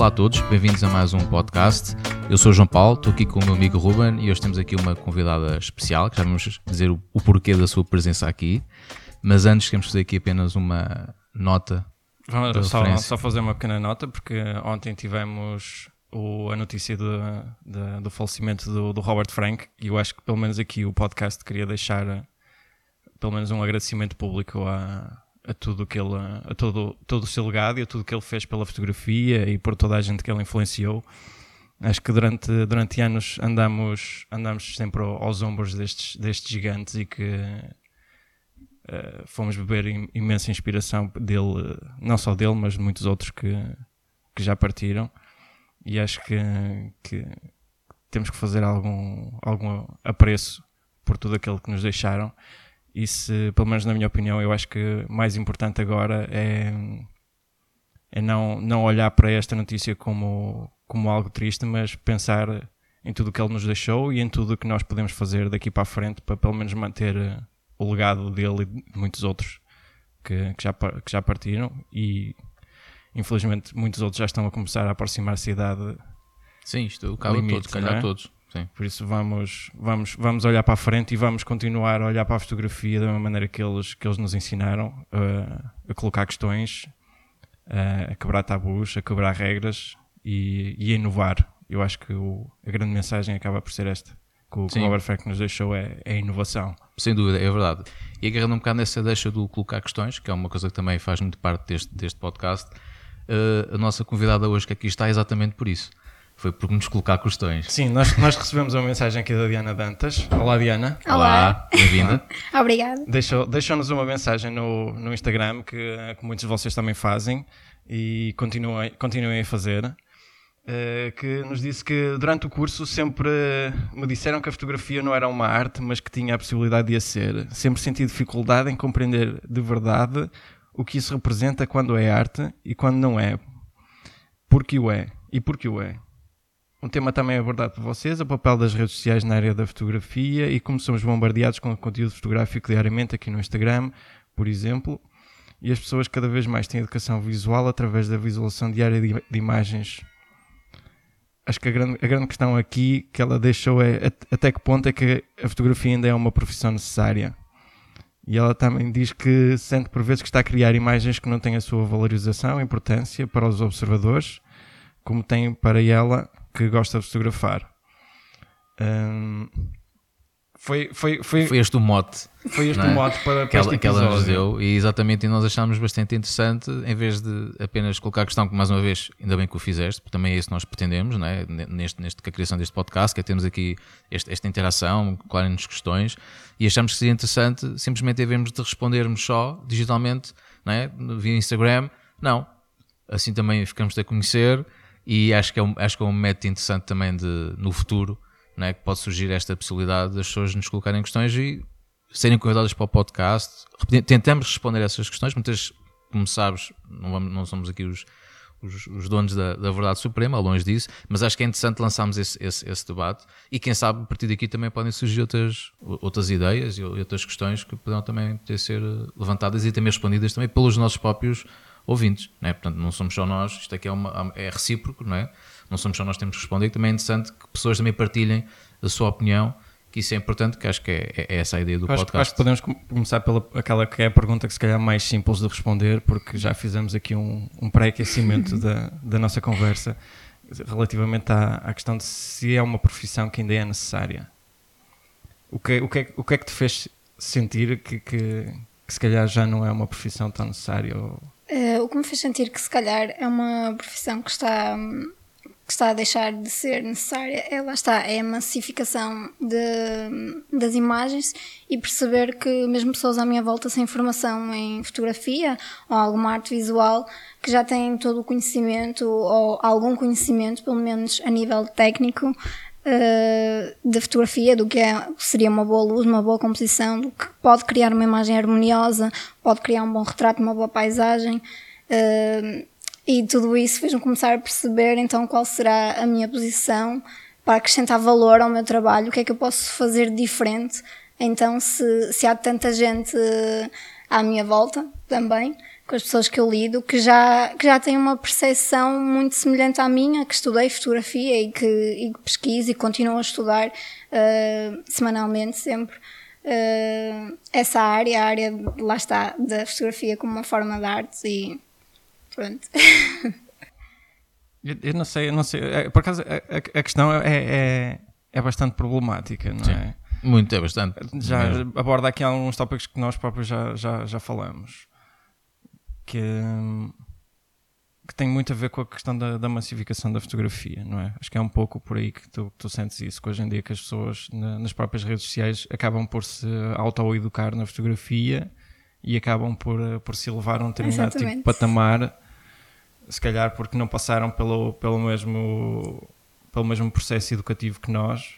Olá a todos, bem-vindos a mais um podcast. Eu sou o João Paulo, estou aqui com o meu amigo Ruben e hoje temos aqui uma convidada especial, que já vamos dizer o, o porquê da sua presença aqui. Mas antes queremos fazer aqui apenas uma nota. Vamos só, só, fazer uma pequena nota, porque ontem tivemos o, a notícia do, do, do falecimento do, do, Robert Frank e eu acho que pelo menos aqui o podcast queria deixar pelo menos um agradecimento público a, a tudo que ele, a todo, todo o seu legado e a tudo que ele fez pela fotografia e por toda a gente que ele influenciou. Acho que durante, durante anos andamos, andamos sempre aos ombros destes, destes gigantes e que uh, fomos beber imensa inspiração dele, não só dele, mas de muitos outros que, que já partiram. E acho que, que temos que fazer algum, algum apreço por tudo aquilo que nos deixaram e se, pelo menos na minha opinião, eu acho que mais importante agora é, é não, não olhar para esta notícia como, como algo triste, mas pensar em tudo o que ele nos deixou e em tudo o que nós podemos fazer daqui para a frente para pelo menos manter o legado dele e de muitos outros que, que, já, que já partiram e infelizmente muitos outros já estão a começar a aproximar-se da idade. Sim, isto acaba limite, todos, calhar é? todos. Sim. Por isso vamos, vamos, vamos olhar para a frente e vamos continuar a olhar para a fotografia da mesma maneira que eles, que eles nos ensinaram uh, a colocar questões, uh, a quebrar tabus, a quebrar regras e, e a inovar. Eu acho que o, a grande mensagem acaba por ser esta. Que o, que o Robert Frank nos deixou é, é, a inovação. Sem dúvida, é verdade. E agarrando um bocado nessa deixa do colocar questões, que é uma coisa que também faz muito parte deste, deste podcast, uh, a nossa convidada hoje que aqui está é exatamente por isso foi por nos colocar questões. Sim, nós, nós recebemos uma mensagem aqui da Diana Dantas. Olá, Diana. Olá, Olá bem-vinda. Obrigada. Deixou-nos deixou uma mensagem no, no Instagram que, que muitos de vocês também fazem e continuem, continuem a fazer. Uh, que nos disse que durante o curso sempre me disseram que a fotografia não era uma arte, mas que tinha a possibilidade de a ser. Sempre senti dificuldade em compreender de verdade o que isso representa quando é arte e quando não é. Porque o é e porque o é. Um tema também abordado por vocês, o papel das redes sociais na área da fotografia e como somos bombardeados com conteúdo fotográfico diariamente aqui no Instagram, por exemplo. E as pessoas cada vez mais têm educação visual através da visualização diária de, imagens. Acho que a grande, a grande questão aqui que ela deixou é até que ponto é que a fotografia ainda é uma profissão necessária. E ela também diz que sente por vezes que está a criar imagens que não têm a sua valorização, importância para os observadores, como tem para ela que gosta de fotografar. Um, foi, foi, foi, foi este o mote. Foi este é? o mote para, para que, ela, que ela nos deu e exatamente e nós achámos bastante interessante em vez de apenas colocar a questão que mais uma vez, ainda bem que o fizeste, porque também é isso que nós pretendemos, não é? neste, neste, a criação deste podcast, que é termos aqui este, esta interação, colhem-nos questões e achamos que seria interessante simplesmente em vez de respondermos só digitalmente, não é? via Instagram, não. Assim também ficamos a conhecer e acho que é um, acho que é um método interessante também de, no futuro, né, que pode surgir esta possibilidade das pessoas nos colocarem questões e serem convidadas para o podcast. Tentamos responder a essas questões, muitas, como sabes, não, vamos, não somos aqui os, os, os donos da, da, verdade suprema, longe disso, mas acho que é interessante lançarmos esse, esse, esse, debate e quem sabe a partir daqui também podem surgir outras, outras ideias e outras questões que poderão também ter ser levantadas e também respondidas também pelos nossos próprios ouvintes, não é? Portanto, não somos só nós, isto aqui é, uma, é recíproco, não é? Não somos só nós que temos que responder, e também é interessante que pessoas também partilhem a sua opinião, que isso é importante, que acho que é, é, é essa a ideia do acho, podcast. Acho que podemos começar pela aquela que é a pergunta que se calhar é mais simples de responder, porque já fizemos aqui um, um pré-aquecimento da, da nossa conversa relativamente à, à questão de se é uma profissão que ainda é necessária. O que, o que, é, o que é que te fez sentir que, que, que se calhar já não é uma profissão tão necessária? Ou Uh, o que me fez sentir que se calhar é uma profissão que está, que está a deixar de ser necessária, é, lá está, é a massificação de, das imagens e perceber que mesmo pessoas à minha volta sem formação em fotografia ou alguma arte visual que já têm todo o conhecimento ou algum conhecimento, pelo menos a nível técnico, uh, da fotografia, do que é, seria uma boa luz, uma boa composição, do que pode criar uma imagem harmoniosa, pode criar um bom retrato, uma boa paisagem. Uh, e tudo isso fez-me começar a perceber então qual será a minha posição para acrescentar valor ao meu trabalho, o que é que eu posso fazer diferente. Então, se, se há tanta gente à minha volta também com as pessoas que eu lido que já, que já têm uma percepção muito semelhante à minha, que estudei fotografia e que, e que pesquiso e continuo a estudar uh, semanalmente sempre uh, essa área, a área, lá está, da fotografia como uma forma de arte e pronto. eu, eu, não sei, eu não sei, é, por acaso a, a questão é, é, é bastante problemática, não Sim. é? Muito, é bastante. Já mesmo. aborda aqui alguns tópicos que nós próprios já, já, já falamos que, que tem muito a ver com a questão da, da, massificação da fotografia, não é? Acho que é um pouco por aí que tu, tu sentes isso, que hoje em dia que as pessoas na, nas próprias redes sociais acabam por se auto-educar na fotografia e acabam por, por se elevar a um determinado tipo de patamar, se calhar porque não passaram pelo, pelo, mesmo, pelo mesmo processo educativo que nós.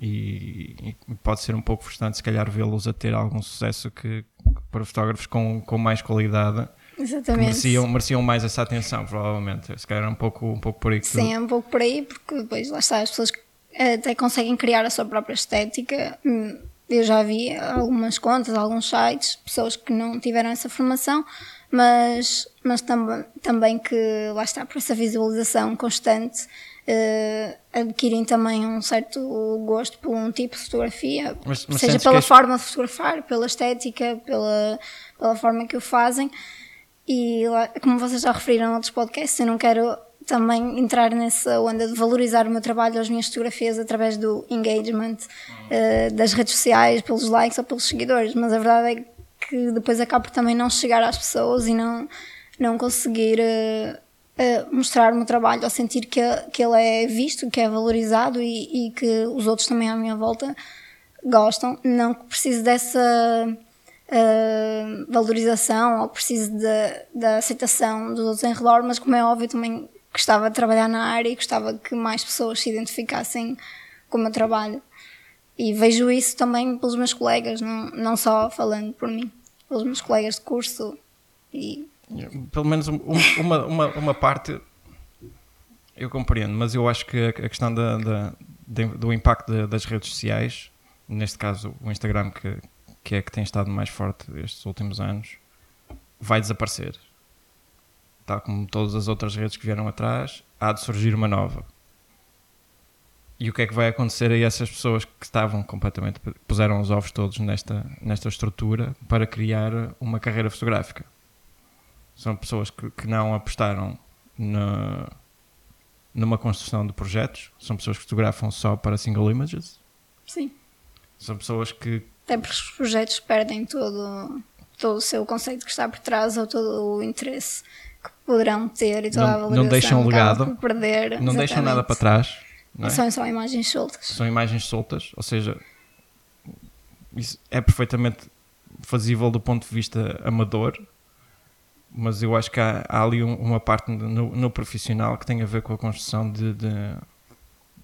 E, e pode ser um pouco frustrante, se calhar, vê-los a ter algum sucesso que, para fotógrafos com, com mais qualidade Exatamente. Mereciam, mereciam mais essa atenção, provavelmente. Se calhar é um pouco, um pouco por aí que Sim, tu... é um pouco por aí, porque depois lá está, as pessoas até conseguem criar a sua própria estética. Hum, eu já vi algumas contas, alguns sites, pessoas que não tiveram essa formação, mas, mas tam também que lá está, por essa visualização constante, uh, adquirem também um certo gosto por um tipo de fotografia, mas, mas seja pela forma de fotografar, pela estética, pela, pela forma que o fazem. E como vocês já referiram em outros podcasts, eu não quero também entrar nessa onda de valorizar o meu trabalho, as minhas fotografias através do engagement uh, das redes sociais, pelos likes ou pelos seguidores, mas a verdade é que depois acabo por também não chegar às pessoas e não, não conseguir uh, uh, mostrar o meu trabalho ou sentir que, que ele é visto, que é valorizado e, e que os outros também à minha volta gostam. Não que precise dessa uh, valorização ou preciso da aceitação dos outros em redor, mas como é óbvio também gostava de trabalhar na área e gostava que mais pessoas se identificassem com o meu trabalho. E vejo isso também pelos meus colegas, não, não só falando por mim, pelos meus colegas de curso. E... Pelo menos um, uma, uma, uma parte eu compreendo, mas eu acho que a questão da, da, do impacto das redes sociais, neste caso o Instagram, que, que é que tem estado mais forte estes últimos anos, vai desaparecer. Tal como todas as outras redes que vieram atrás, há de surgir uma nova. E o que é que vai acontecer a essas pessoas que estavam completamente. puseram os ovos todos nesta, nesta estrutura para criar uma carreira fotográfica? São pessoas que, que não apostaram na, numa construção de projetos, são pessoas que fotografam só para single images. Sim. São pessoas que até porque os projetos perdem todo, todo o seu conceito que está por trás ou todo o interesse que poderão ter e toda não, a valorização não deixam legado, perder. Não exatamente. deixam nada para trás. É? São só imagens soltas. São imagens soltas, ou seja, isso é perfeitamente fazível do ponto de vista amador, mas eu acho que há, há ali um, uma parte no, no, profissional que tem a ver com a construção de, de,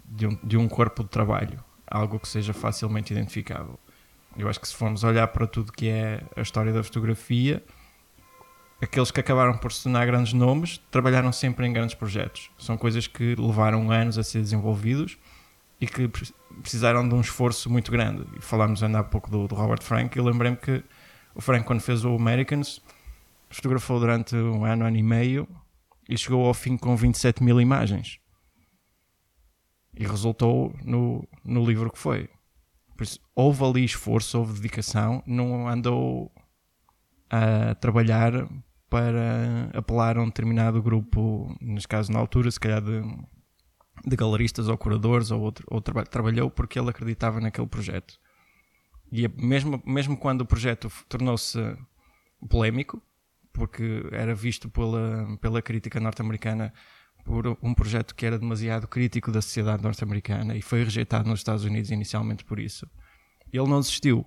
de, um, de um corpo de trabalho, algo que seja facilmente identificável. Eu acho que se formos olhar para tudo que é a história da fotografia, aqueles que acabaram por se tornar grandes nomes trabalharam sempre em grandes projetos. São coisas que levaram anos a ser desenvolvidos e que precisaram de um esforço muito grande. E falámos ainda há pouco do, do Robert Frank. Eu lembrei-me que o Frank, quando fez o Americans, fotografou durante um ano, ano e meio e chegou ao fim com 27 mil imagens. E resultou no, no livro que foi. Por isso, houve ali esforço, houve dedicação, não andou a trabalhar para apelar a um determinado grupo, neste caso na altura, se calhar de, de galeristas ou curadores, ou, outro, ou tra trabalhou porque ele acreditava naquele projeto. E mesmo, mesmo quando o projeto tornou-se polémico, porque era visto pela, pela crítica norte-americana por um projeto que era demasiado crítico da sociedade norte-americana e foi rejeitado nos Estados Unidos inicialmente por isso. Ele não desistiu.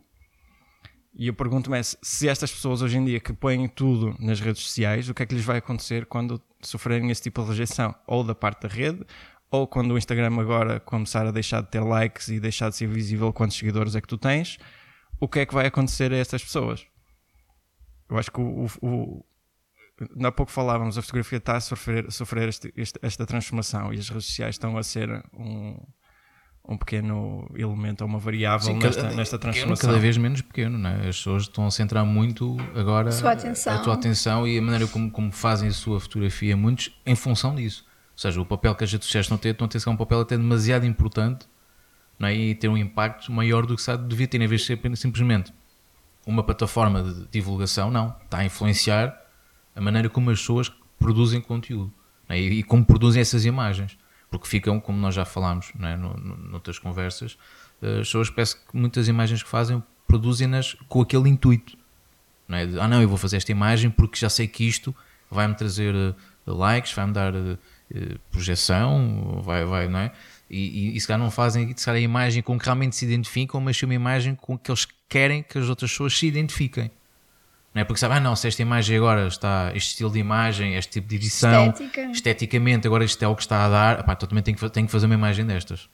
E eu pergunto-me é, se estas pessoas hoje em dia que põem tudo nas redes sociais, o que é que lhes vai acontecer quando sofrerem esse tipo de rejeição? Ou da parte da rede, ou quando o Instagram agora começar a deixar de ter likes e deixar de ser visível quantos seguidores é que tu tens, o que é que vai acontecer a estas pessoas? Eu acho que o, o, há pouco falávamos, a fotografia está a sofrer, a sofrer este, este, esta transformação e as redes sociais estão a ser um, um pequeno elemento ou uma variável Sim, nesta, cada, nesta transformação. Cada vez menos pequeno, não é? As pessoas estão a centrar muito agora a, sua atenção. a tua atenção e a maneira como, como fazem a sua fotografia, muitos em função disso. Ou seja, o papel que as redes sociais estão a ter, estão a ter que é um papel até demasiado importante não é? e ter um impacto maior do que sabe, devia ter, em vez de ser simplesmente uma plataforma de divulgação, não. Está a influenciar a maneira como as pessoas produzem conteúdo é? e, e como produzem essas imagens porque ficam, como nós já falámos é? no, no, noutras conversas, eh, as pessoas parece que muitas imagens que fazem produzem-nas com aquele intuito. Não é? De, ah, não, eu vou fazer esta imagem porque já sei que isto vai-me trazer uh, likes, vai-me dar uh, projeção, vai, vai, não é? E, e, e se calhar não fazem se calhar, a imagem com que realmente se identificam, mas sim uma imagem com que eles querem que as outras pessoas se identifiquem. Não é porque sabe, ah não, se esta imagem agora está, este estilo de imagem, este tipo de edição, Estética. esteticamente, agora isto é o que está a dar, apá, então também tenho que, tenho que fazer uma imagem destas.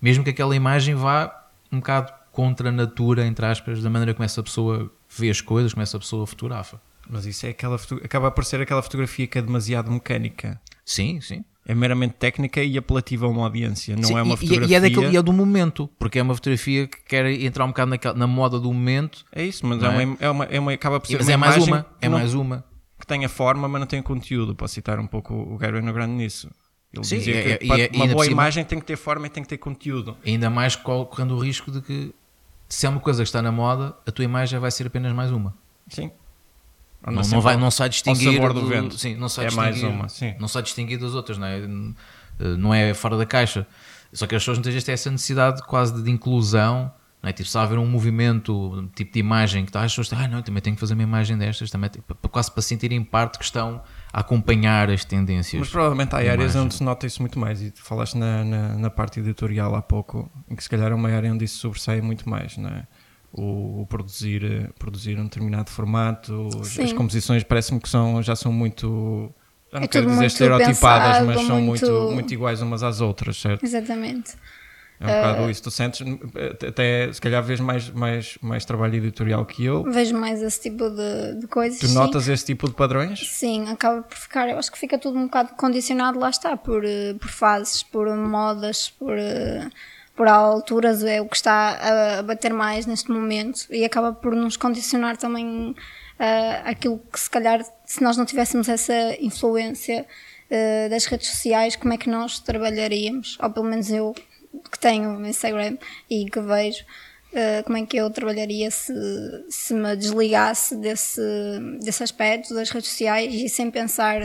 Mesmo que aquela imagem vá um bocado contra a natura, entre aspas, da maneira como essa pessoa vê as coisas, como essa pessoa fotografa. Mas isso é aquela acaba por ser aquela fotografia que é demasiado mecânica. Sim, sim é meramente técnica e apelativa a uma audiência, não Sim, é uma fotografia. E, é, daquele, e é do momento, porque é uma fotografia que quer entrar um bocado naquela, na moda do momento. É isso, mas é, é? Uma, é, uma, é uma, acaba por ser mas uma é mais uma, é não, mais uma. Que tem a forma, mas não tem conteúdo. Posso citar um pouco o Gary Grande nisso. Ele Sim, dizia é, que é, uma boa imagem tem que ter forma e tem que ter conteúdo. Ainda mais correndo o risco de que, se é uma coisa que está na moda, a tua imagem vai ser apenas mais uma. Sim. Não, não, vai, não sai distinguir do, do vento. Sim, não sai é mais uma, sim. Não sai distinguir das outras, não é? Eh, não é fora da caixa. Só que as pessoas muitas vezes têm essa necessidade quase de inclusão, não é? Tipo, se haver um movimento, tipo de imagem que está, as pessoas dizem, ah, não, também tenho que fazer uma imagem destas, também, quase para sentirem parte que estão a acompanhar as tendências. Mas provavelmente há áreas onde se nota isso muito mais, e falaste na, na, na, parte editorial há pouco, em que se calhar é uma área onde isso sobressai muito mais, não é? O, produzir, produzir um determinado formato, Sim. as composições parece-me que são, já são muito já não é quero dizer estereotipadas, pensado, mas são muito... muito, muito iguais umas às outras, certo? Exatamente. É um uh, bocado isso. Tu sentes, até se calhar vês mais, mais, mais trabalho editorial que eu. Vejo mais esse tipo de, de coisas. Tu notas esse tipo de padrões? Sim, acaba por ficar. Eu acho que fica tudo um bocado condicionado, lá está, por, eh, por fases, por modas, por, eh, por alturas, é o que está a bater mais neste momento e acaba por nos condicionar também uh, aquilo que se calhar se nós não tivéssemos essa influência uh, das redes sociais, como é que nós trabalharíamos? Ou pelo menos eu que tenho Instagram e que vejo, uh, como é que eu trabalharia se, se me desligasse desse, desse aspecto das redes sociais e sem pensar,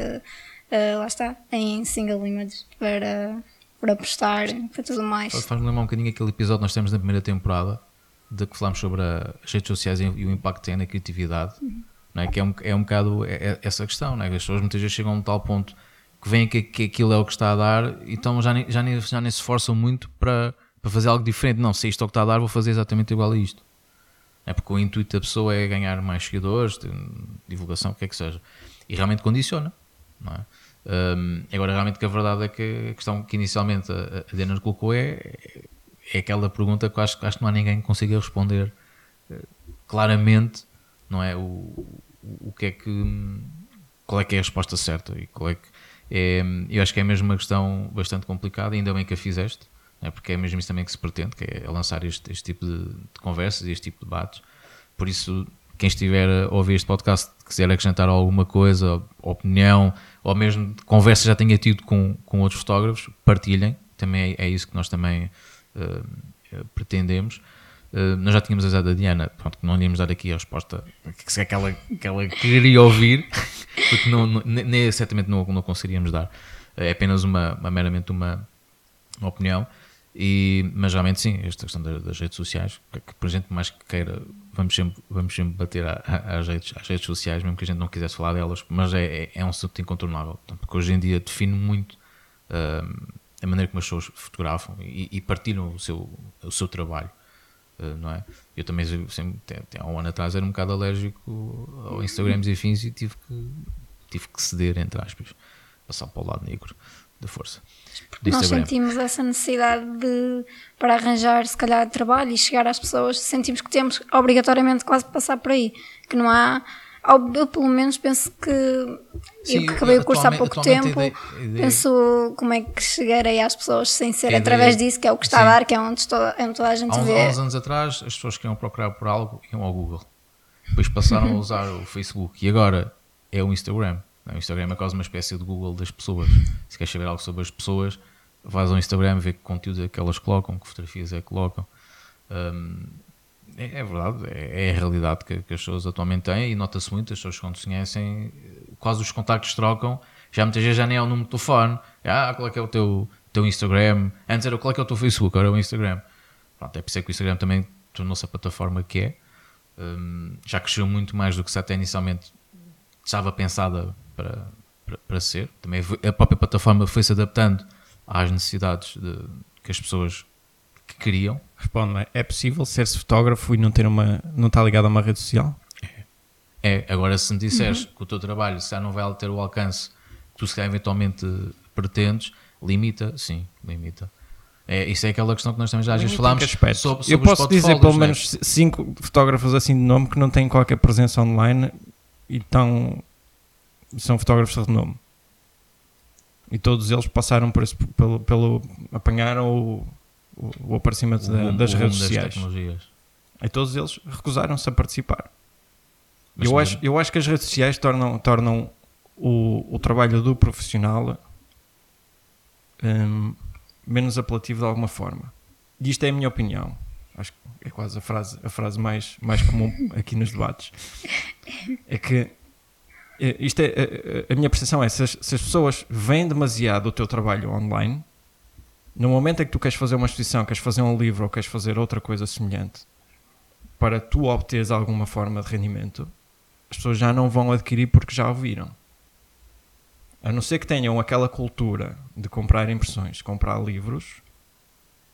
lá está, em single image para, para postar, para tudo mais. Faz-me lembrar um bocadinho aquele episódio que nós temos na primeira temporada de que falámos sobre as redes sociais e o impacto que têm na criatividade, uhum. não é? que é um, é um bocado é, é essa questão, não é? as pessoas muitas vezes chegam a um tal ponto que veem que, que aquilo é o que está a dar, então já nem, já nem, já nem se esforçam muito para, para fazer algo diferente. Não, se isto é o que está a dar, vou fazer exatamente igual a isto. É porque o intuito da pessoa é ganhar mais seguidores, divulgação, o que é que seja. E realmente condiciona. Não é? Um, agora, realmente, que a verdade é que a questão que inicialmente a, Diana colocou é, é aquela pergunta que acho, acho que não há ninguém que consiga responder eh, claramente, não é? O, o que é que. Qual é que é a resposta certa e qual é que. É, eu acho que é mesmo uma questão bastante complicada, ainda bem que a fizeste, é? porque é mesmo isso também que se pretende, que é lançar este, este tipo de, de conversas e este tipo de debates. Por isso, quem estiver a ouvir este podcast, quiser acrescentar alguma coisa, opinião, ou mesmo conversa já tenha tido com, com outros fotógrafos, partilhem. Também é, é isso que nós também uh, pretendemos. Uh, nós já tínhamos avisado a Diana, pronto, não íamos dar aqui a resposta que, que, ela, que ela queria ouvir, porque não, não, nem, certamente não, não conseguiríamos dar. É apenas uma, uma meramente uma, uma opinião. E, mas realmente sim, esta questão das, redes sociais, que, que por gente mais que queira, vamos sempre, vamos sempre bater às redes, às redes sociais, mesmo que a gente não quisesse falar delas, mas é, é, é um assunto incontornável, porque hoje em dia define muito uh, a maneira como as pessoas fotografam e, e partilham o seu, o seu trabalho. Uh, não é? Eu também, sempre, até, há um ano atrás, era um bocado alérgico ao Instagrams e afins e tive que, tive que ceder, entre aspas, passar para o lado negro da força. Nós sentimos essa necessidade de, para arranjar, se calhar, trabalho e chegar às pessoas, sentimos que temos obrigatoriamente quase passar por aí, que não há eu pelo menos penso que Sim, eu que acabei o curso há pouco tempo, ideia, ideia... penso como é que chegarei às pessoas sem ser ideia... através disso, que é o que está Sim. a dar, que é onde, estou, é onde toda a gente há uns, vê. Há uns anos atrás as pessoas queriam procurar por algo iam ao Google. Depois passaram a usar o Facebook e agora é o Instagram. O Instagram é quase uma espécie de Google das pessoas. Se queres saber algo sobre as pessoas, vais ao Instagram ver que conteúdo é que elas colocam, que fotografias é que colocam. Um, é, é, verdade, é, é, a realidade que, que, as pessoas atualmente têm e nota-se muito, as pessoas quando se conhecem, quase os contactos trocam, já muitas vezes já nem é o número de telefone, ah, qual é que é o teu, teu Instagram, antes era qual é que é o teu Facebook, agora é o Instagram. Pronto, é por isso que o Instagram também tornou-se a plataforma que é, um, já cresceu muito mais do que se até inicialmente estava pensada para, para, para ser, também a própria plataforma foi se adaptando às necessidades de, que as pessoas que queriam. Responde-me, é possível ser-se fotógrafo e não, ter uma, não estar ligado a uma rede social? É. é. Agora, se me disseres uhum. que o teu trabalho se já não vai ter o alcance que tu se calhar eventualmente pretendes, limita, sim, limita. É, isso é aquela questão que nós também já às vezes falámos sobre, sobre Eu posso dizer pelo né? menos cinco fotógrafos assim de nome que não têm qualquer presença online e tão, são fotógrafos de renome. E todos eles passaram por esse, pelo, pelo apanharam o, o, o aparecimento o, da, das o redes sociais. E todos eles recusaram-se a participar. eu acho, eu acho que as redes sociais tornam, tornam o, o trabalho do profissional um, menos apelativo de alguma forma. E isto é a minha opinião. Acho que é quase a frase, a frase mais, mais comum aqui nos debates. É que isto é, a, eh, eh, a minha percepção é se as, se as pessoas veem demasiado o teu trabalho online, no momento em que tu queres fazer uma exposição, queres fazer um livro ou queres fazer outra coisa semelhante, para tu obteres alguma forma de rendimento, as pessoas já não vão adquirir porque já ouviram. A não ser que tenham aquela cultura de comprar impressões, comprar livros,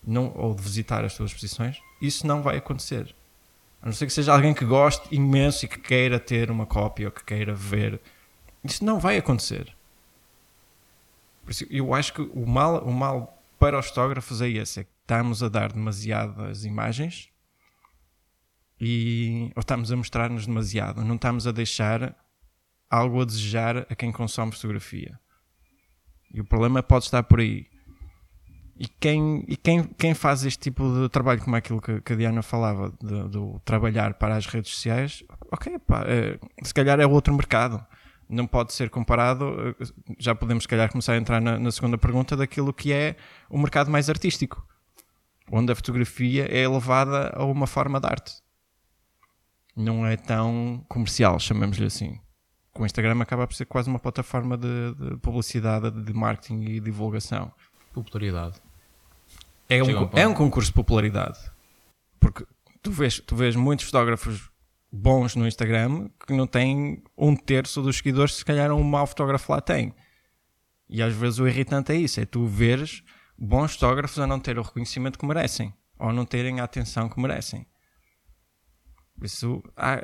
não, ou de visitar as tuas exposições, isso não vai acontecer. A não ser que seja alguém que goste imenso e que queira ter uma cópia ou que queira ver. Isso não vai acontecer. Isso, eu acho que o mal, o mal para os fotógrafos é esse: é que estamos a dar demasiadas imagens e, ou estamos a mostrar-nos demasiado, não estamos a deixar algo a desejar a quem consome fotografia. E o problema pode estar por aí. E quem, e quem, quem faz este tipo de trabalho, como é aquilo que, que a Diana falava, do trabalhar para as redes sociais, ok, pá, é, se calhar é outro mercado não pode ser comparado, eh, já podemos se calhar começar a entrar na, na, segunda pergunta, daquilo que é o mercado mais artístico, onde a fotografia é elevada a uma forma de arte. Não é tão comercial, chamemos-lhe assim. O Instagram acaba por ser quase uma plataforma de, de publicidade, de marketing e divulgação. Popularidade. É um, é um concurso de popularidade. Porque tu vês, tu vês muitos fotógrafos bons no Instagram que não têm um terço dos seguidores, se calhar um mau fotógrafo lá tem. E às vezes o irritante é isso: é tu veres bons fotógrafos a não ter o reconhecimento que merecem ou não terem a atenção que merecem. Isso, ah,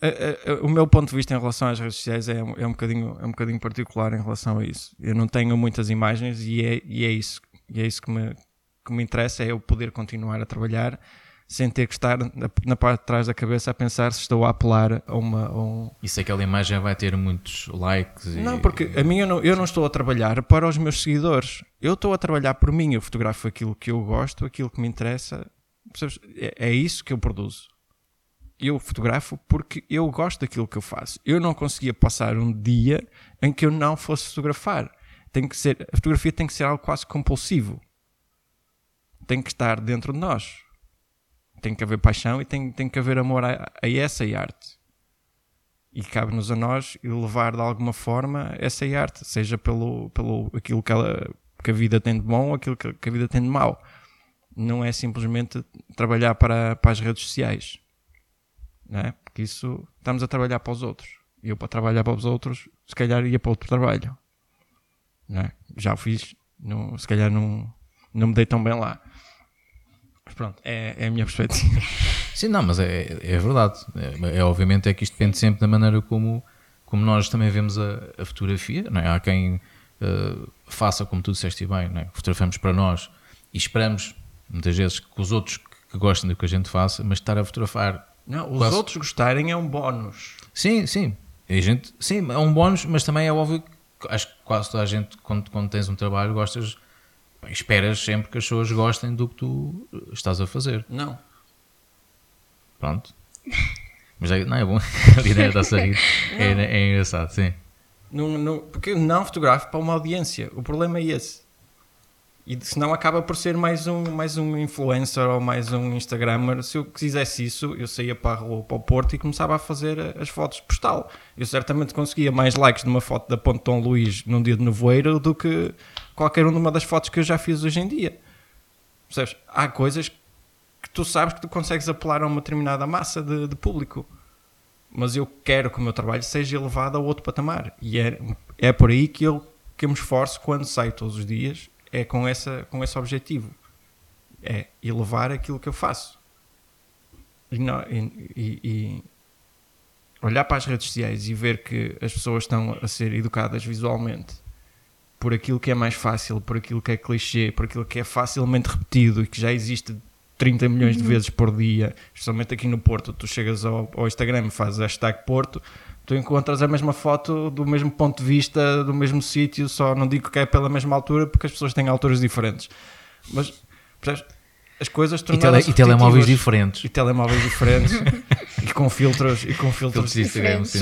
a, a, a, o meu ponto de vista em relação às redes sociais é, é, um, bocadinho, é um bocadinho particular em relação a isso. Eu não tenho muitas imagens e é, e é isso, e é isso que, me, que me interessa: é eu poder continuar a trabalhar sem ter que estar na, parte de trás da cabeça a pensar se estou a apelar a uma. A um... E se aquela imagem vai ter muitos likes? E... Não, porque a mim eu não, eu não estou a trabalhar para os meus seguidores. Eu estou a trabalhar por mim. Eu fotografo aquilo que eu gosto, aquilo que me interessa. É, é isso que eu produzo. Eu fotografo porque eu gosto daquilo que eu faço. Eu não conseguia passar um dia em que eu não fosse fotografar. Tem que ser, a fotografia tem que ser algo quase compulsivo. Tem que estar dentro de nós tem que haver paixão e tem, tem que haver amor a, a essa arte. E cabe-nos a nós levar de alguma forma essa arte, seja pelo, pelo aquilo que, ela, que a vida tem de bom ou aquilo que, que a vida tem de mau. Não é simplesmente trabalhar para, para as redes sociais. É? Porque isso estamos a trabalhar para os outros. Eu para trabalhar para os outros, se calhar ia para outro trabalho. É? Já o fiz, não, se calhar não, não me dei tão bem lá. Mas pronto, é, é a minha perspectiva. Sim, não, mas é, é verdade. É, é, obviamente é que isto depende sempre da maneira como, como nós também vemos a, a fotografia. Não é? Há quem uh, faça como tu disseste bem, não é? fotografamos para nós e esperamos muitas vezes que os outros que, gostem do que a gente faça, mas estar a fotografar. Não, os quase... outros gostarem é um bónus. Sim, sim. a gente, sim, é um bónus, mas também é óbvio que acho que quase toda a gente, quando, quando tens um trabalho, gostas, esperas sempre que as pessoas gostem do que tu estás a fazer. Não. Pronto. Mas é, não é bom. a ideia está a rir. É, é engraçado, sim. Não, não, porque não fotografo para uma audiência. O problema é esse. E senão acaba por ser mais um, mais um influencer ou mais um Instagrammer. Se eu quisesse isso, eu saía para, a rua, para o Porto e começava a fazer as fotos postal. Eu certamente conseguia mais likes numa foto da Ponte Dom Luís num dia de nevoeiro do que qualquer uma das fotos que eu já fiz hoje em dia. Percebes? Há coisas que tu sabes que tu consegues apelar a uma determinada massa de, de público. Mas eu quero que o meu trabalho seja elevado a outro patamar. E é, é por aí que eu, que eu me esforço quando saio todos os dias é com, essa, com esse objetivo. É elevar aquilo que eu faço. E, não, e, e, e, olhar para as redes sociais e ver que as pessoas estão a ser educadas visualmente por aquilo que é mais fácil, por aquilo que é clichê, por aquilo que é facilmente repetido e que já existe 30 milhões de uhum. vezes por dia, especialmente aqui no Porto, tu chegas ao, ao Instagram e fazes hashtag Porto, tu encontras a mesma foto do mesmo ponto de vista, do mesmo sítio, só não digo que é pela mesma altura porque as pessoas têm alturas diferentes. Mas percebes? as coisas tornaram e, tele, e telemóveis diferentes. E telemóveis diferentes e com filtros e com filtros diferentes.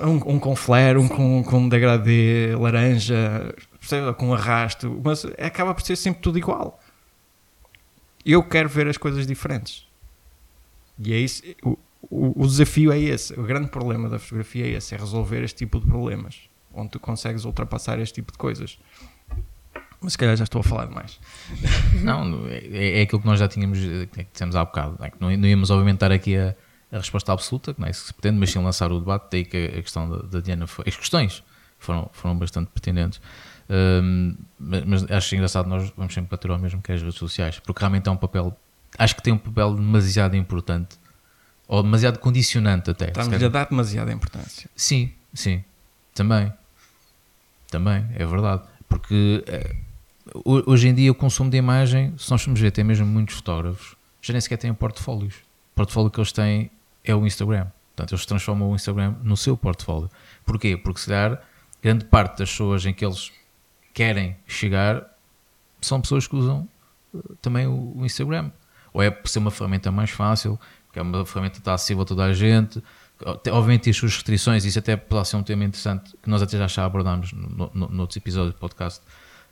Um, um, com flare, um com, com degradê laranja, com arrasto, mas acaba por ser sempre tudo igual. Eu quero ver as coisas diferentes. E é isso. O, o, desafio é esse, o grande problema da fotografia é esse, é resolver este tipo de problemas, onde tu consegues ultrapassar este tipo de coisas. Mas se calhar já estou a falar demais. Não, é, é aquilo que nós já tínhamos, é que dissemos há bocado. É não, não íamos obviamente aqui a, a resposta absoluta, que não é isso que se pretende, mas sim lançar o debate, daí que a, a questão da, da, Diana foi, as questões foram, foram bastante pertinentes. Um, mas, mas, acho engraçado, nós vamos sempre bater ao mesmo que as redes sociais, porque realmente é um papel, acho que tem um papel demasiado importante ou demasiado condicionante até. Estamos-lhe a dar demasiada importância. Sim, sim. Também. Também, é verdade. Porque uh, hoje em dia o consumo de imagem, se nós formos ver, tem mesmo muitos fotógrafos, já nem sequer têm portfólios. O portfólio que eles têm é o Instagram. Portanto, eles transformam o Instagram no seu portfólio. Porquê? Porque se calhar grande parte das pessoas em que eles querem chegar são pessoas que usam uh, também o Instagram. Ou é por ser uma ferramenta mais fácil, que é uma ferramenta que está acessível a toda a gente. Obviamente tem as suas restrições, isso até pode ser um tema interessante que nós até já, já abordámos no, no, noutros episódios do podcast.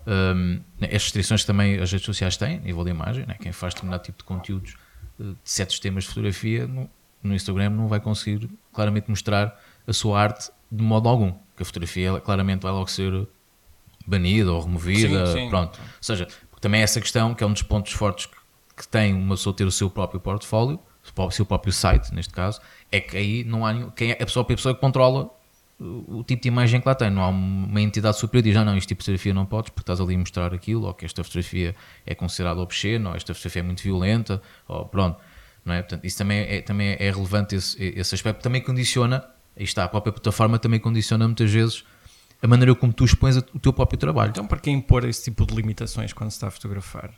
Um, as restrições que também as redes sociais têm, nível de imagem, né? quem faz determinado tipo de conteúdos eh, de certos temas de fotografia no, no, Instagram não vai conseguir claramente mostrar a sua arte de modo algum, que a fotografia claramente vai logo ser banida ou removida, sim, sim. pronto. Ou seja, também é essa questão que é um dos pontos fortes que, que tem uma pessoa ter o seu próprio portfólio, o seu próprio site, neste caso, é que aí não há nenhum, quem é a pessoa, a pessoa que controla o, tipo de imagem que lá tem. Não há uma entidade superior que diz: ah, não, este tipo de fotografia não podes porque estás ali a mostrar aquilo, ou que esta fotografia é considerada obscena, ou esta fotografia é muito violenta, ou pronto. Não é? Portanto, isso também é, também é relevante, esse, esse aspecto. Também condiciona, aí está, a própria plataforma também condiciona muitas vezes a maneira como tu expões o teu próprio trabalho. Então, para quem impor esse tipo de limitações quando se está a fotografar?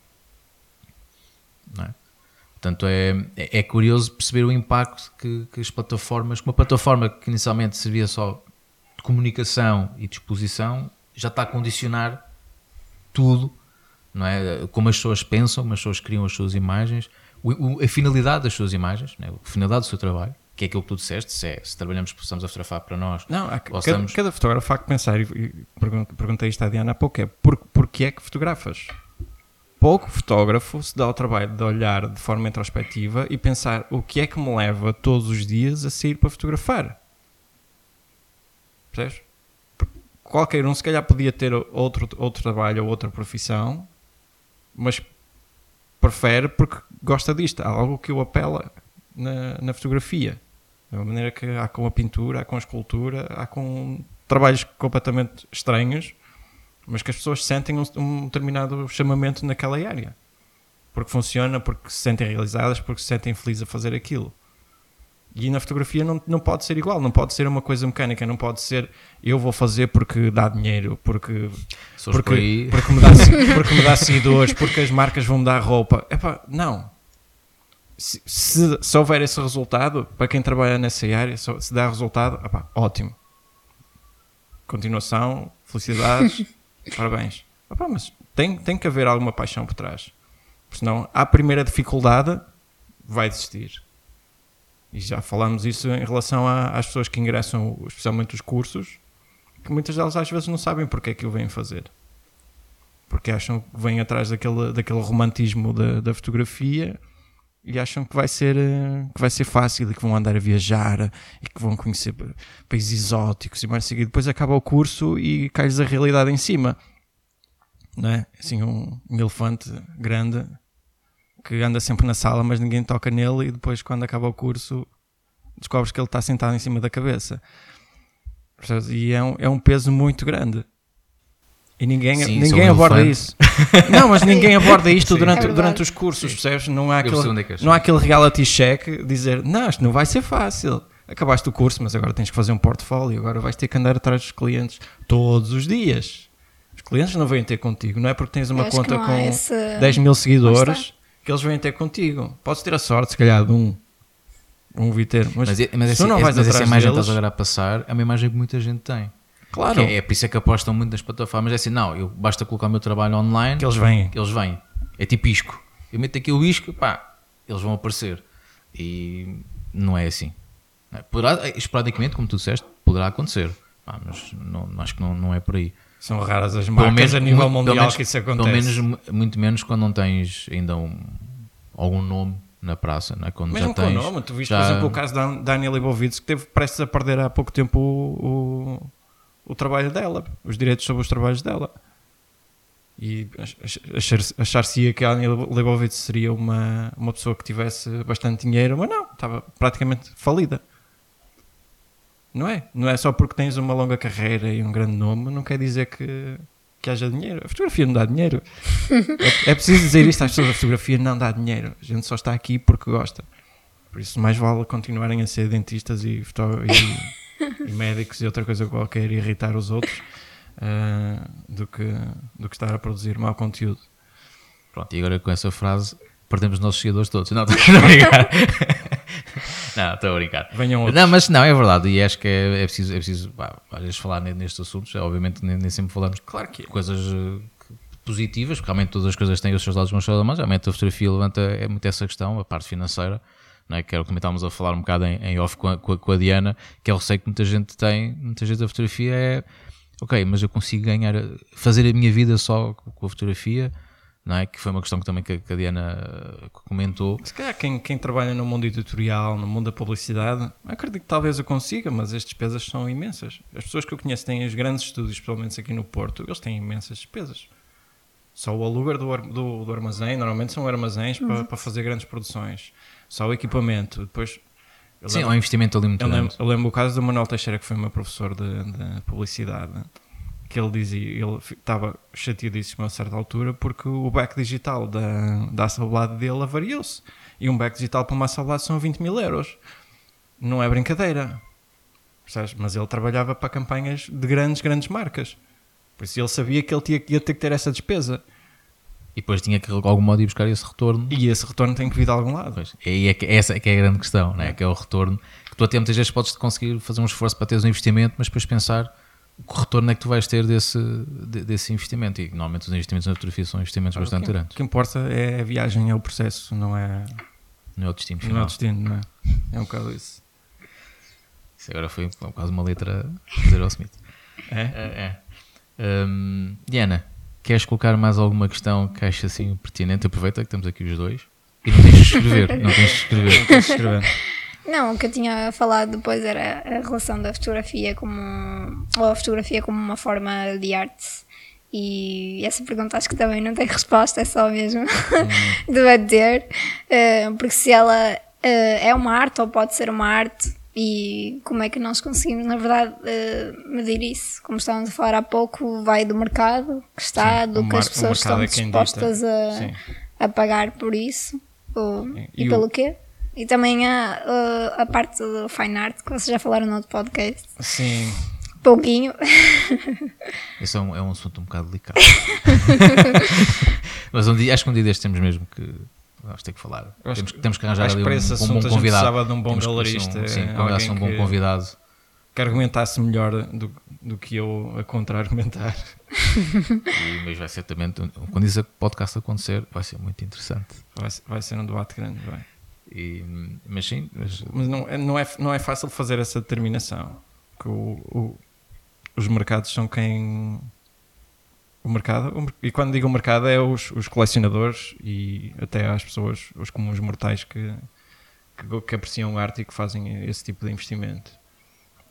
Não é? Portanto, é, é, é curioso perceber o impacto que, que as plataformas, uma plataforma que inicialmente servia só de comunicação e de exposição, já está a condicionar tudo, não é? Como as pessoas pensam, como as pessoas criam as suas imagens, o, o, a finalidade das suas imagens, é? a finalidade do seu trabalho, que é aquilo que tu disseste, se, é, se trabalhamos, estamos a fotografar para nós. Não, há, cada, estamos... cada, fotógrafo há que pensar, e, e perguntei isto à Diana há pouco, é por, porque é que fotografas? Pouco fotógrafo se dá o trabalho de olhar de forma introspectiva e pensar o que é que me leva todos os dias a sair para fotografar. Percebes? Qualquer um, se calhar, podia ter outro, outro trabalho ou outra profissão, mas prefere porque gosta disto. Há algo que o apela na, na fotografia. Da maneira que há com a pintura, há com a escultura, há com trabalhos completamente estranhos mas que as pessoas sentem um, um determinado chamamento naquela área. Porque funciona, porque se sentem realizadas, porque se sentem felizes a fazer aquilo. E na fotografia não, não pode ser igual, não pode ser uma coisa mecânica, não pode ser eu vou fazer porque dá dinheiro, porque, porque, porque, me dá, porque me dá seguidores, porque as marcas vão me dar roupa. Epá, não. se, se, se, houver esse resultado, para quem trabalha nessa área, se dá resultado, opa, ótimo. Continuação, felicidades, parabéns. Opa, mas tem, tem que haver alguma paixão por trás. Porque senão, a primeira dificuldade, vai desistir. E já falamos isso em relação a, às pessoas que ingressam, especialmente os cursos, que muitas delas às vezes não sabem porque é que o vêm fazer. Porque acham que vêm atrás daquele, daquele romantismo da, da fotografia e acham que vai ser eh, que vai ser fácil e que vão andar a viajar e que vão conhecer países exóticos e mais seguido depois acaba o curso e cai-lhes a realidade em cima não é? assim um, um, elefante grande que anda sempre na sala mas ninguém toca nele e depois quando acaba o curso descobres que ele está sentado em cima da cabeça. E é um, é um peso muito grande e ninguém, Sim, ninguém aborda isso. Não, mas ninguém aborda isto durante, é durante os cursos, Sim. percebes? Não há, aquele, é não há aquele reality check dizer, não, isto não vai ser fácil. Acabaste o curso, mas agora tens que fazer um portfólio, agora vais ter que andar atrás dos clientes todos os dias. Os clientes não vêm ter contigo, não é porque tens uma conta com esse... 10 mil seguidores que eles vêm ter contigo. Podes ter a sorte, se calhar, de um, um vir ter, mas, mas, mas, esse, não vais mas essa imagem que estás agora a passar é uma imagem que muita gente tem. Claro. É, é, por isso é que apostam muito nas plataformas. É assim, não, eu basta colocar o meu trabalho online. Que eles vêm. Que eles vêm. É tipo isco. Eu meto aqui o isco, pá, eles vão aparecer. E não é assim. Poderá, esporadicamente, como tu disseste, poderá acontecer. Pá, mas não, acho que não, não é por aí. São raras as marcas menos, a nível mundial menos, que isso acontece. Pelo menos, muito menos quando não tens ainda um, algum nome na praça, não é? Quando Mesmo já tens, com o nome, tu viste, já... por exemplo, o caso da Daniel Leibovitz, que teve prestes a perder há pouco tempo o, o o trabalho dela, os direitos sobre os trabalhos dela. E achar-se que a Anya Leibovitz seria uma, uma pessoa que tivesse bastante dinheiro, mas não, estava praticamente falida. Não é? Não é só porque tens uma longa carreira e um grande nome, não quer dizer que, que haja dinheiro. A fotografia não dá dinheiro. é, é preciso dizer isto às pessoas: a fotografia não dá dinheiro. A gente só está aqui porque gosta. Por isso, mais vale continuarem a ser dentistas e, e e médicos e outra coisa qualquer irritar os outros uh, do, que, do que estar a produzir mau conteúdo. Pronto, e agora com essa frase perdemos os nossos seguidores todos. Não, estou a brincar. não, estou a brincar. Venham outros. Não, mas não, é verdade. E acho que é, é preciso, é preciso pá, às vezes falar nestes assuntos. Obviamente, nem, nem sempre falamos claro que é. coisas uh, positivas, porque realmente todas as coisas têm os seus lados bons, mas realmente a fotografia levanta é muito essa questão, a parte financeira é? que era o que estávamos a falar um bocado em, em off com a, com a, Diana, que é o receio que muita gente tem, muita gente da fotografia é ok, mas eu consigo ganhar, fazer a minha vida só com a fotografia, não é? Que foi uma questão que também que a Diana comentou. Se calhar quem, quem trabalha no mundo editorial, no mundo da publicidade, acredito que talvez eu consiga, mas as despesas são imensas. As pessoas que eu conheço têm os grandes estúdios, pelo menos aqui no Porto, eles têm imensas despesas. Só o aluguer do, do, do armazém, normalmente são armazéns uhum. para, para fazer grandes produções só o equipamento. Depois, Sim, lembro, é um investimento ali muito eu. Lembro, eu lembro o caso do Manuel Teixeira, que foi meu professor de, de publicidade, que ele dizia, ele estava chateadíssimo a certa altura porque o back digital da, da assemblada dele avariou-se. E um back digital para uma assemblada são 20 mil euros. Não é brincadeira. Mas ele trabalhava para campanhas de grandes, grandes marcas. Por isso ele sabia que ele tinha, ia ter que ter essa despesa. E depois tinha que de algum modo ir buscar esse retorno. E esse retorno tem que vir de algum lado. Pois, e é que, essa é que é a grande questão, né? é. que é o retorno. Que tu até muitas vezes podes conseguir fazer um esforço para teres um investimento, mas depois pensar o retorno é que tu vais ter desse, desse investimento. E normalmente os investimentos na fotografia são investimentos claro, bastante grandes. O que importa é a viagem, é o processo, não é. Não é o destino final. Não é o destino, não é? É um bocado isso. Isso agora foi quase uma letra de Aerosmith. É? É. é. Um, Diana, Queres colocar mais alguma questão que aches assim pertinente? Aproveita que estamos aqui os dois. E não tens de escrever, não tens de escrever. Não, tens de escrever. não, o que eu tinha falado depois era a relação da fotografia como ou a fotografia como uma forma de arte. E essa pergunta acho que também não tem resposta, é só mesmo hum. debater. Uh, porque se ela uh, é uma arte ou pode ser uma arte, e como é que nós conseguimos, na verdade, uh, medir isso? Como estávamos a falar há pouco, vai do mercado que está, Sim, do que as pessoas estão é dispostas a, a pagar por isso ou, e, e, pelo o... quê? E também a, a, a, parte do fine art que vocês já falaram no outro podcast. Sim. Pouquinho. Esse é um, é um assunto um bocado delicado. Mas um dia, acho que um dia destes temos mesmo que vamos ter que falar. Temos, que, temos que arranjar ali um, um, bom convidado. de um bom galerista. Um, sim, alguém um bom que, convidado. Que argumentasse melhor do, do que eu a contra-argumentar. mas vai ser também, quando isso podcast acontecer, vai ser muito interessante. Vai, vai ser um debate grande, vai. E, mas sim, mas, mas não, é, não, é, não é fácil fazer essa determinação. Que o, o, os mercados são quem. O mercado, e quando digo mercado, é os, os colecionadores e até as pessoas, os comuns mortais que, que, que apreciam arte e que fazem esse tipo de investimento.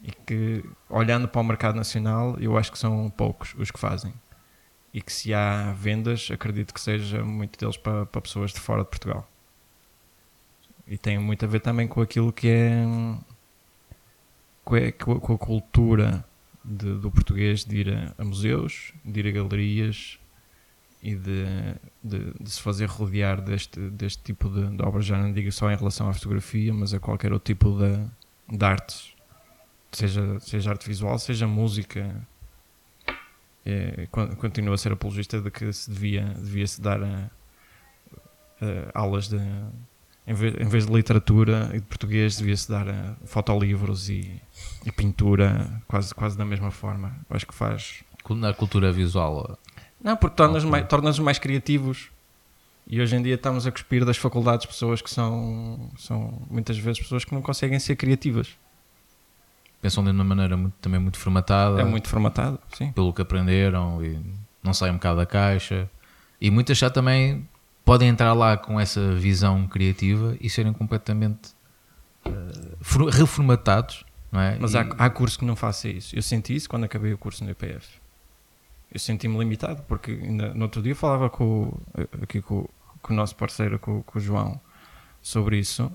E que, olhando para o mercado nacional, eu acho que são poucos os que fazem. E que se há vendas, acredito que seja muito deles para, para pessoas de fora de Portugal. E tem muito a ver também com aquilo que é com a cultura de, do português de ir a, a, museus, de ir a galerias e de, de, de, se fazer rodear deste, deste tipo de, de, obras, já não digo só em relação à fotografia, mas a qualquer outro tipo de, de artes, seja, seja arte visual, seja música. É, continuo a ser apologista de que se devia, devia se dar a, a aulas de em vez, em vez de literatura e de português, devia-se dar a fotolivros e, e, pintura quase, quase da mesma forma. Eu acho que faz. Na cultura visual. Não, porque tornas-nos mais, tornas mais criativos. E hoje em dia estamos a cuspir das faculdades pessoas que são, são muitas vezes pessoas que não conseguem ser criativas. Pensam de uma maneira muito, também muito formatada. É muito formatado, sim. Pelo que aprenderam e não saem um bocado da caixa. E muitas já também podem entrar lá com essa visão criativa e serem completamente uh, reformatados. É? Mas e... há, há curso que não faça isso. Eu senti isso quando acabei o curso no IPF. Eu senti-me limitado, porque ainda, no outro dia falava com, aqui com, com o nosso parceiro, com, com o João, sobre isso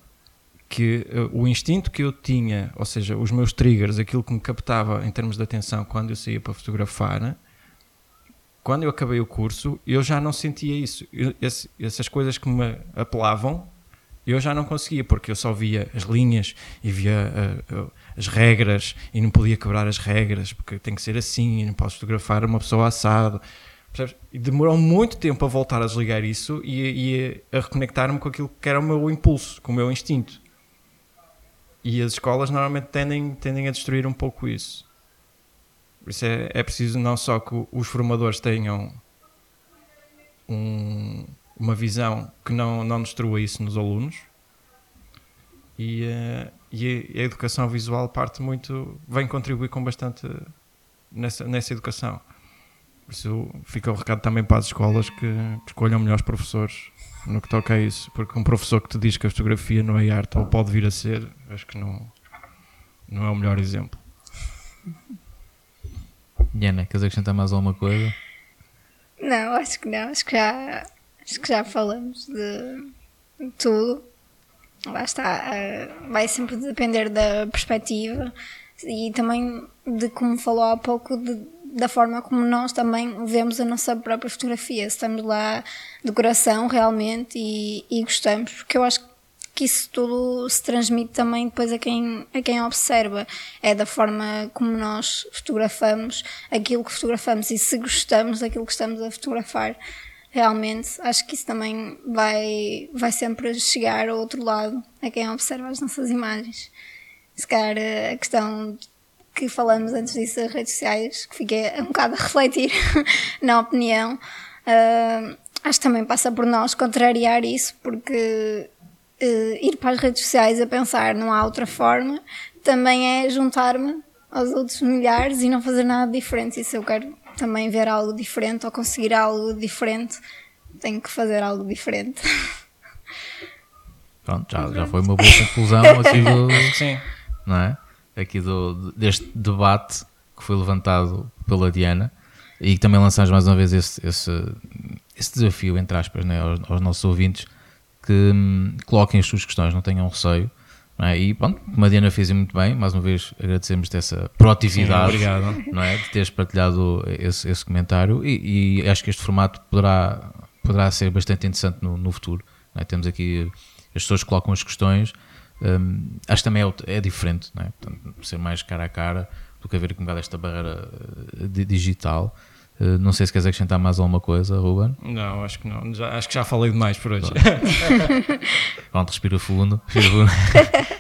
que uh, o instinto que eu tinha, ou seja, os meus triggers, aquilo que me captava em termos de atenção quando eu saía para fotografar, quando eu acabei o curso, eu já não sentia isso. Eu, esse, essas coisas que me apelavam, eu já não conseguia, porque eu só via as linhas e via uh, uh, as regras e não podia quebrar as regras, porque tem que ser assim, não posso fotografar uma pessoa assado. E demorou muito tempo a voltar a desligar isso e, e a reconectar-me com aquilo que era o meu impulso, com o meu instinto. E as escolas normalmente tendem, tendem a destruir um pouco isso. Por isso é, é preciso não só que os formadores tenham um, uma visão que não, não destrua isso nos alunos e, uh, e a, educação visual parte muito, vem contribuir com bastante nessa, nessa educação. Por isso fica o recado também para as escolas que escolham melhores professores no que toca a isso, porque um professor que te diz que a fotografia não é arte ou pode vir a ser, acho que não, não é o melhor exemplo. Diana, queres acrescentar mais alguma coisa? Não, acho que não. Acho que já, acho que já falamos de, tudo. Lá está. Uh, vai sempre depender da perspectiva e também de como falou há pouco, de, da forma como nós também vemos a nossa própria fotografia. Se estamos lá de coração realmente e, e gostamos, porque eu acho que que isso tudo se transmite também depois a quem, a quem observa. É da forma como nós fotografamos aquilo que fotografamos e se gostamos daquilo que estamos a fotografar. Realmente, acho que isso também vai, vai sempre chegar ao outro lado, a quem observa as nossas imagens. Se calhar a questão que falamos antes disso, as redes sociais, que fiquei um bocado a refletir na opinião, uh, acho que também passa por nós contrariar isso, porque uh, ir para as redes sociais a pensar não há outra forma, também é juntar-me aos outros milhares e não fazer nada diferente. E se eu quero também ver algo diferente ou conseguir algo diferente, tenho que fazer algo diferente. Pronto, já, já foi uma boa conclusão aqui do, Sim. Não é? aqui do, deste debate que foi levantado pela Diana e que também lançamos mais uma vez esse, esse, esse desafio, entre aspas, né, aos, aos nossos ouvintes que hum, coloquem as suas questões, não tenham receio. Não é? E pronto, como a Diana fez muito bem, mais uma vez agradecemos dessa proatividade Sim, não é? de teres partilhado esse, esse comentário e, e, acho que este formato poderá, poderá ser bastante interessante no, no futuro. É? Temos aqui as pessoas que colocam as questões, hum, acho que também é, é diferente, não é? Portanto, ser mais cara a cara do que haver com esta barreira eh, digital. Uh, não sei se queres acrescentar mais alguma coisa, Ruben. Não, acho que não. Já, acho que já falei demais por hoje. Pronto, respira fundo. Respira fundo.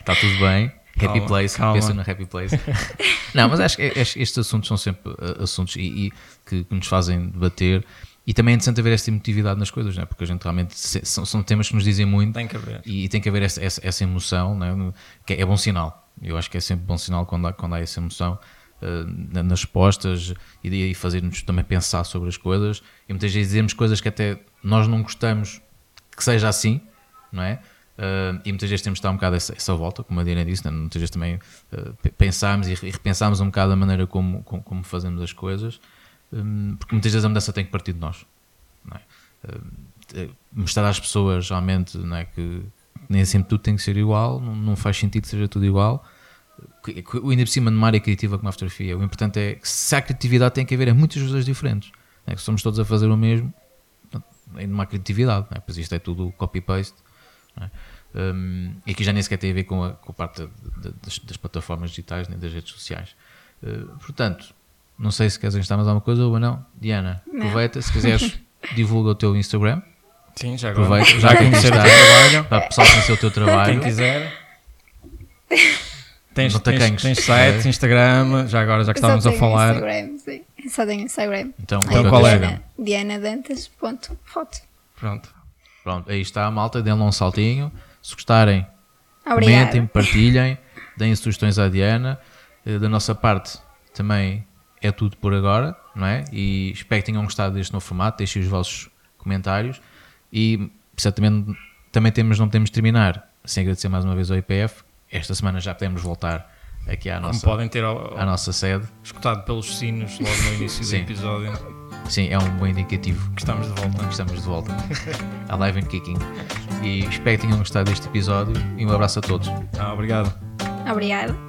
Está tudo bem. Happy calma, place, calma. pensa no happy place. não, mas acho que estes assuntos são sempre uh, assuntos e, e que, que, nos fazem debater. E também é interessante haver esta emotividade nas coisas, né? porque a gente realmente são, são temas que nos dizem muito tem que haver. E, e tem que haver essa, essa, essa emoção, né? que é, é bom sinal. Eu acho que é sempre bom sinal quando há, quando há essa emoção. Uh, nas respostas e, e fazer-nos também pensar sobre as coisas e muitas vezes dizemos coisas que até nós não gostamos que seja assim, não é? Uh, e muitas vezes temos de dar um bocado essa, essa volta, como a Diana disse, né? muitas vezes também uh, pensarmos e repensarmos um bocado a maneira como, como, como fazemos as coisas, um, porque muitas vezes a mudança tem que partir de nós. É? Uh, mostrar às pessoas realmente é, que nem sempre tudo tem que ser igual, não, não faz sentido que seja tudo igual. O ainda por cima numa área criativa como a fotografia, o importante é que se há criatividade tem que haver é muitas coisas diferentes. É? Que somos todos a fazer o mesmo, não há criatividade, não é? pois isto é tudo copy-paste é? Um, e aqui já nem sequer tem a ver com a, com a parte de, de, das, das, plataformas digitais nem das redes sociais. Uh, portanto, não sei se queres acrescentar mais alguma coisa ou não. Diana, não. aproveita, se quiseres, divulga o teu Instagram. Sim, já agora. Aproveita, já conhecer o teu trabalho. Para o pessoal conhecer o teu trabalho. Quem quiser. Tens, tens, tens site, Instagram, já agora já que estávamos a falar. Instagram, sim. Só tenho Instagram. Então, então qual é? Dianadantas.foto. Pronto. Pronto, aí está a malta, deem um saltinho. Se gostarem, Obrigada. comentem, partilhem, deem sugestões à Diana. Eh, da nossa parte, também é tudo por agora, não é? E espero que tenham gostado deste novo formato, deixem os vossos comentários. E certamente também temos, não podemos terminar sem agradecer mais uma vez ao IPF. Esta semana já podemos voltar aqui à nossa, podem ter ao, à nossa sede. Escutado pelos sinos logo no início do episódio. Sim, é um bom indicativo. Que estamos de volta. Que estamos de volta. Alive and Kicking. E espero que tenham gostado deste episódio e um abraço a todos. Ah, obrigado. Obrigado.